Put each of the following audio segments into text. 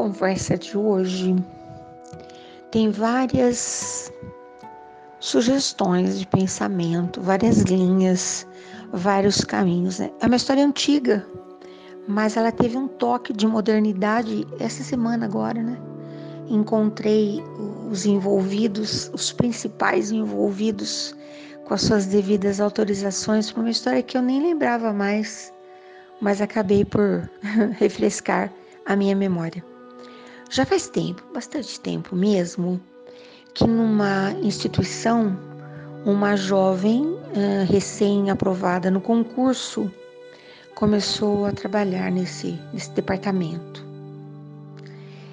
conversa de hoje tem várias sugestões de pensamento, várias linhas, vários caminhos. Né? É uma história antiga, mas ela teve um toque de modernidade essa semana agora, né? Encontrei os envolvidos, os principais envolvidos com as suas devidas autorizações para uma história que eu nem lembrava mais, mas acabei por refrescar a minha memória. Já faz tempo, bastante tempo mesmo, que numa instituição, uma jovem uh, recém-aprovada no concurso começou a trabalhar nesse, nesse departamento.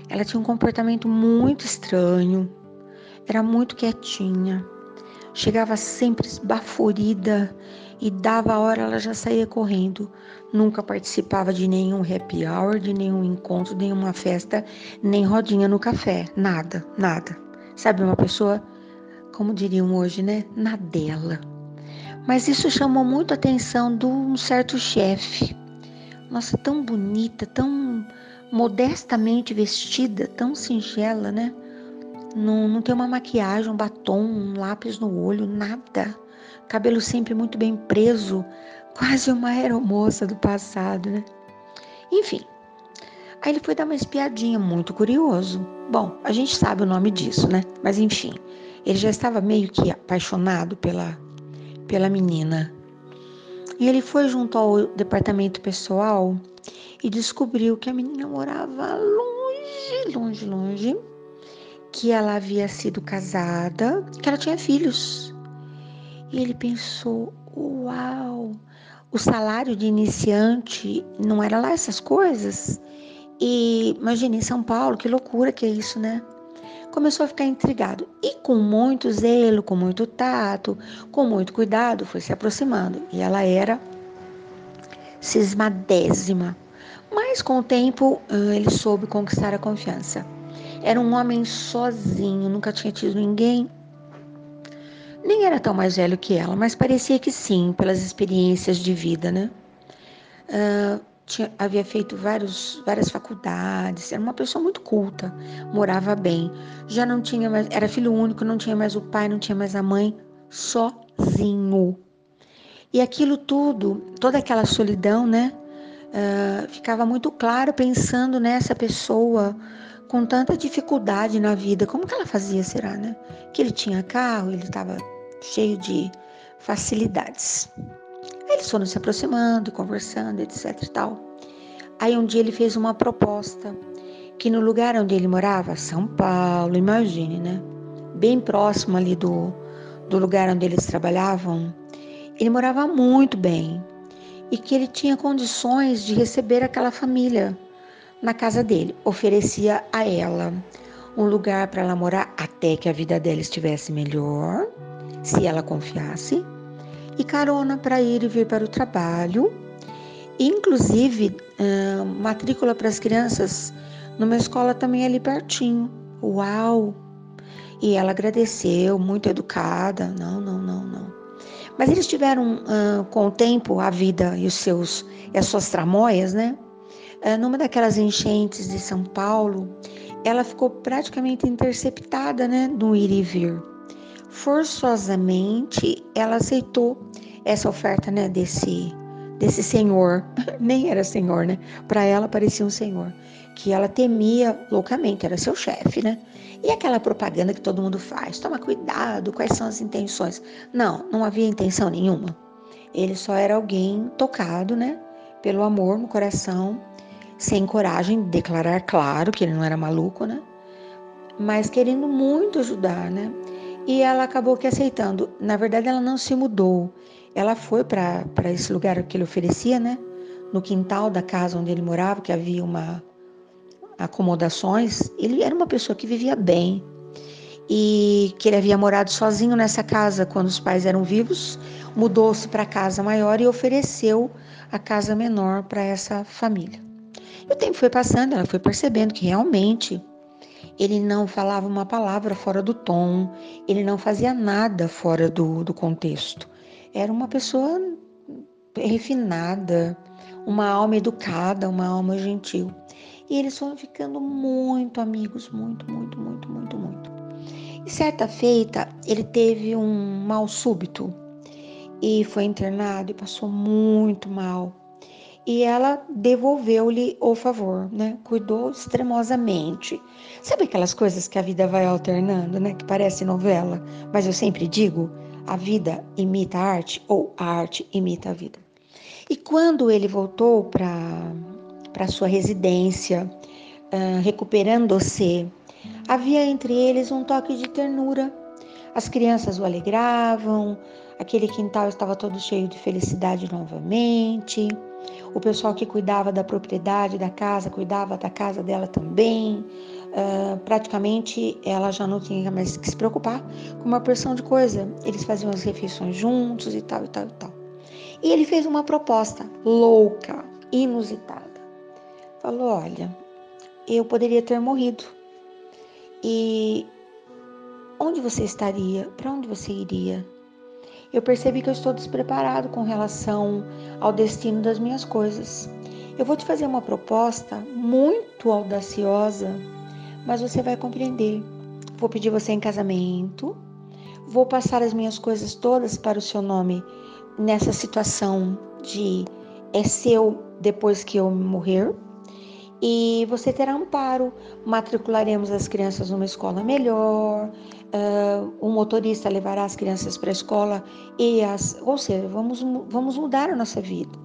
Ela tinha um comportamento muito estranho, era muito quietinha, chegava sempre esbaforida e dava a hora ela já saía correndo. Nunca participava de nenhum happy hour, de nenhum encontro, nenhuma festa, nem rodinha no café, nada, nada. Sabe, uma pessoa, como diriam hoje, né, na dela. Mas isso chamou muito a atenção de um certo chefe. Nossa, tão bonita, tão modestamente vestida, tão singela, né? Não, não tem uma maquiagem, um batom, um lápis no olho, nada cabelo sempre muito bem preso, quase uma aeromoça do passado, né? Enfim, aí ele foi dar uma espiadinha, muito curioso. Bom, a gente sabe o nome disso, né? Mas enfim, ele já estava meio que apaixonado pela, pela menina. E ele foi junto ao departamento pessoal e descobriu que a menina morava longe, longe, longe, que ela havia sido casada, que ela tinha filhos. E ele pensou: uau, o salário de iniciante não era lá essas coisas? E imagine em São Paulo, que loucura que é isso, né? Começou a ficar intrigado e, com muito zelo, com muito tato, com muito cuidado, foi se aproximando. E ela era cismadésima. Mas com o tempo, ele soube conquistar a confiança. Era um homem sozinho, nunca tinha tido ninguém nem era tão mais velho que ela, mas parecia que sim, pelas experiências de vida, né? Uh, tinha, havia feito vários, várias faculdades, era uma pessoa muito culta, morava bem, já não tinha mais, era filho único, não tinha mais o pai, não tinha mais a mãe, sozinho. E aquilo tudo, toda aquela solidão, né? Uh, ficava muito claro pensando nessa pessoa com tanta dificuldade na vida. Como que ela fazia, será, né? Que ele tinha carro, ele estava cheio de facilidades. Aí eles foram se aproximando, conversando, etc e tal. Aí um dia ele fez uma proposta que no lugar onde ele morava, São Paulo, imagine, né? Bem próximo ali do, do lugar onde eles trabalhavam, ele morava muito bem e que ele tinha condições de receber aquela família na casa dele. Oferecia a ela um lugar para ela morar até que a vida dela estivesse melhor se ela confiasse, e carona para ir e vir para o trabalho, inclusive matrícula para as crianças numa escola também ali pertinho. Uau! E ela agradeceu, muito educada. Não, não, não, não. Mas eles tiveram com o tempo a vida e os seus e as suas tramóias, né? Uh, numa daquelas enchentes de São Paulo, ela ficou praticamente interceptada, né, no ir e vir forçosamente ela aceitou essa oferta, né, desse desse senhor, nem era senhor, né? Para ela parecia um senhor, que ela temia loucamente, era seu chefe, né? E aquela propaganda que todo mundo faz, toma cuidado, quais são as intenções? Não, não havia intenção nenhuma. Ele só era alguém tocado, né? Pelo amor no coração, sem coragem de declarar claro que ele não era maluco, né? Mas querendo muito ajudar, né? E ela acabou que aceitando. Na verdade, ela não se mudou. Ela foi para esse lugar que ele oferecia, né? No quintal da casa onde ele morava, que havia uma acomodações. Ele era uma pessoa que vivia bem e que ele havia morado sozinho nessa casa quando os pais eram vivos. Mudou-se para a casa maior e ofereceu a casa menor para essa família. O tempo foi passando, ela foi percebendo que realmente ele não falava uma palavra fora do tom, ele não fazia nada fora do, do contexto. Era uma pessoa refinada, uma alma educada, uma alma gentil. E eles foram ficando muito amigos, muito, muito, muito, muito, muito. E certa feita, ele teve um mal súbito e foi internado e passou muito mal. E ela devolveu-lhe o favor, né? Cuidou extremosamente. Sabe aquelas coisas que a vida vai alternando, né? Que parece novela, mas eu sempre digo, a vida imita a arte ou a arte imita a vida. E quando ele voltou para sua residência, uh, recuperando-se, havia entre eles um toque de ternura. As crianças o alegravam, aquele quintal estava todo cheio de felicidade novamente. O pessoal que cuidava da propriedade da casa cuidava da casa dela também. Uh, praticamente ela já não tinha mais que se preocupar com uma porção de coisa. Eles faziam as refeições juntos e tal e tal e tal. E ele fez uma proposta louca, inusitada. Falou: Olha, eu poderia ter morrido. E onde você estaria? Para onde você iria? Eu percebi que eu estou despreparado com relação ao destino das minhas coisas. Eu vou te fazer uma proposta muito audaciosa, mas você vai compreender. Vou pedir você em casamento, vou passar as minhas coisas todas para o seu nome nessa situação de é seu depois que eu morrer e você terá amparo. Matricularemos as crianças numa escola melhor, uh, o motorista levará as crianças para a escola e as, ou seja, vamos, vamos mudar a nossa vida.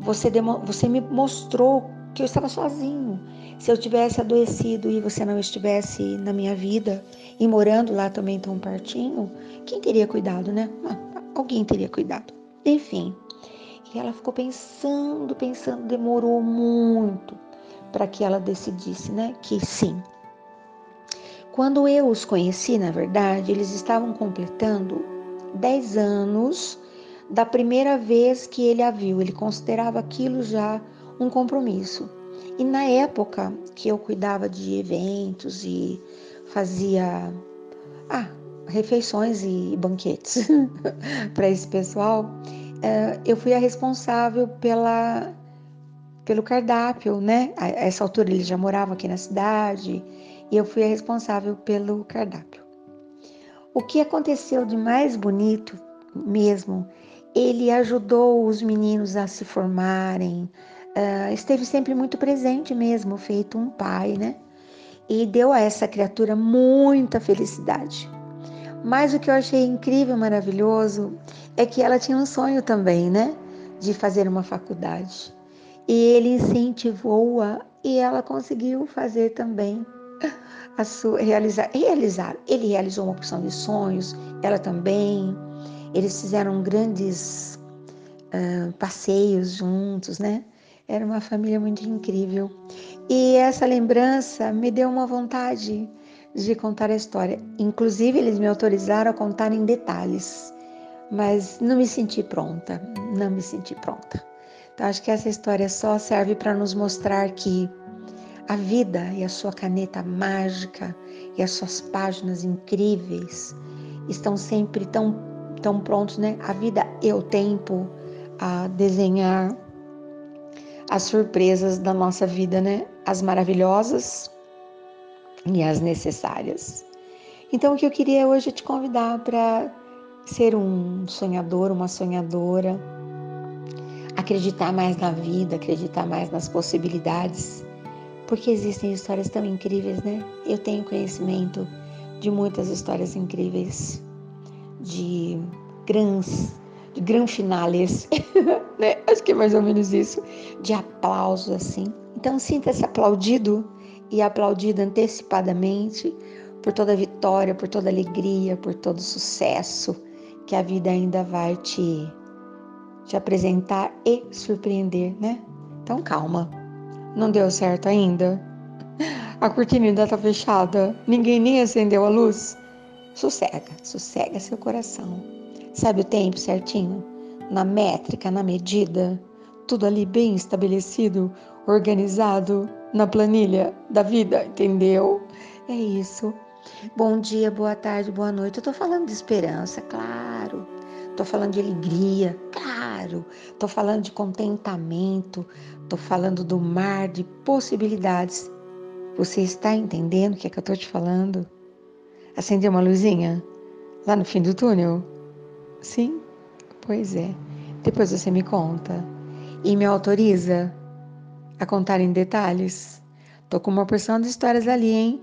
Você, demo, você me mostrou que eu estava sozinho. Se eu tivesse adoecido e você não estivesse na minha vida e morando lá também tão pertinho, quem teria cuidado, né? Ah, alguém teria cuidado. Enfim. E ela ficou pensando, pensando, demorou muito para que ela decidisse, né, que sim. Quando eu os conheci, na verdade, eles estavam completando 10 anos da primeira vez que ele a viu. Ele considerava aquilo já um compromisso. E na época que eu cuidava de eventos e fazia ah, refeições e banquetes para esse pessoal, eh, eu fui a responsável pela pelo cardápio, né? A essa altura ele já morava aqui na cidade e eu fui a responsável pelo cardápio. O que aconteceu de mais bonito mesmo, ele ajudou os meninos a se formarem, uh, esteve sempre muito presente mesmo, feito um pai, né? E deu a essa criatura muita felicidade. Mas o que eu achei incrível, maravilhoso, é que ela tinha um sonho também, né? De fazer uma faculdade. E ele incentivou-a e ela conseguiu fazer também a sua realizar, realizar. Ele realizou uma porção de sonhos, ela também. Eles fizeram grandes uh, passeios juntos, né? Era uma família muito incrível. E essa lembrança me deu uma vontade de contar a história. Inclusive, eles me autorizaram a contar em detalhes, mas não me senti pronta. Não me senti pronta. Então, acho que essa história só serve para nos mostrar que a vida e a sua caneta mágica e as suas páginas incríveis estão sempre tão, tão prontos, né? A vida e o tempo a desenhar as surpresas da nossa vida, né? As maravilhosas e as necessárias. Então, o que eu queria hoje é te convidar para ser um sonhador, uma sonhadora acreditar mais na vida, acreditar mais nas possibilidades, porque existem histórias tão incríveis, né? Eu tenho conhecimento de muitas histórias incríveis, de grandes, de gran finales, né? Acho que é mais ou menos isso, de aplausos assim. Então sinta-se aplaudido e aplaudido antecipadamente por toda vitória, por toda alegria, por todo sucesso que a vida ainda vai te te apresentar e surpreender, né? Então calma. Não deu certo ainda? A cortina ainda tá fechada. Ninguém nem acendeu a luz? Sossega, sossega seu coração. Sabe o tempo certinho? Na métrica, na medida, tudo ali bem estabelecido, organizado na planilha da vida, entendeu? É isso. Bom dia, boa tarde, boa noite. Eu tô falando de esperança, claro Tô falando de alegria, claro. Tô falando de contentamento. Tô falando do mar de possibilidades. Você está entendendo o que é que eu tô te falando? Acendeu uma luzinha lá no fim do túnel? Sim? Pois é. Depois você me conta. E me autoriza a contar em detalhes? Tô com uma porção de histórias ali, hein?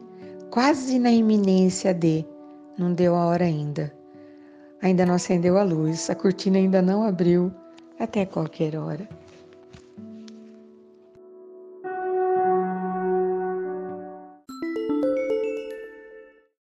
Quase na iminência de. Não deu a hora ainda. Ainda não acendeu a luz, a cortina ainda não abriu. Até qualquer hora.